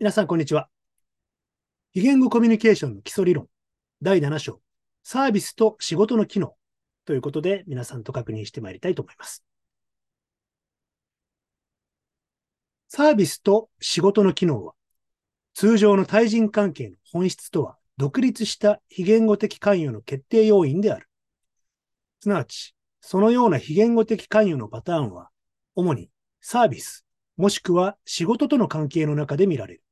皆さん、こんにちは。非言語コミュニケーションの基礎理論、第7章、サービスと仕事の機能ということで、皆さんと確認してまいりたいと思います。サービスと仕事の機能は、通常の対人関係の本質とは独立した非言語的関与の決定要因である。すなわち、そのような非言語的関与のパターンは、主にサービス、もしくは仕事との関係の中で見られる。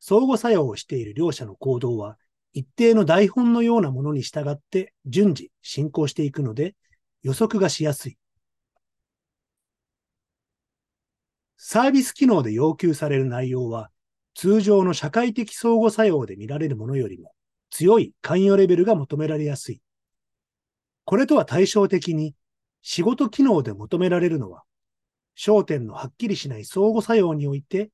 相互作用をしている両者の行動は、一定の台本のようなものに従って順次進行していくので、予測がしやすい。サービス機能で要求される内容は、通常の社会的相互作用で見られるものよりも強い関与レベルが求められやすい。これとは対照的に、仕事機能で求められるのは、焦点のはっきりしない相互作用において、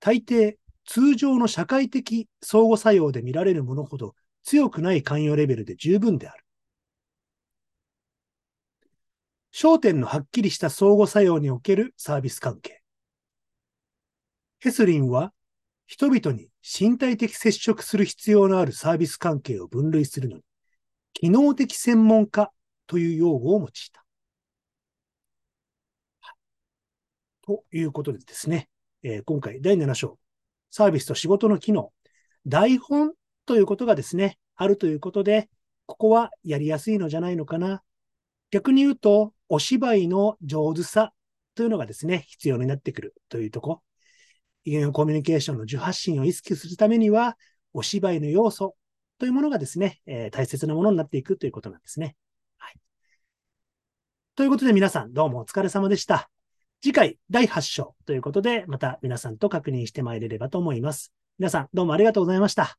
大抵通常の社会的相互作用で見られるものほど強くない関与レベルで十分である。焦点のはっきりした相互作用におけるサービス関係。ヘスリンは、人々に身体的接触する必要のあるサービス関係を分類するのに、機能的専門家という用語を用いた。ということでですね、えー、今回第7章、サービスと仕事の機能、台本ということがですね、あるということで、ここはやりやすいのじゃないのかな。逆に言うと、お芝居の上手さというのがですね、必要になってくるというとこ。異言コミュニケーションの受発信を意識するためには、お芝居の要素というものがですね、えー、大切なものになっていくということなんですね。はい。ということで皆さんどうもお疲れ様でした。次回第8章ということで、また皆さんと確認してまいれればと思います。皆さんどうもありがとうございました。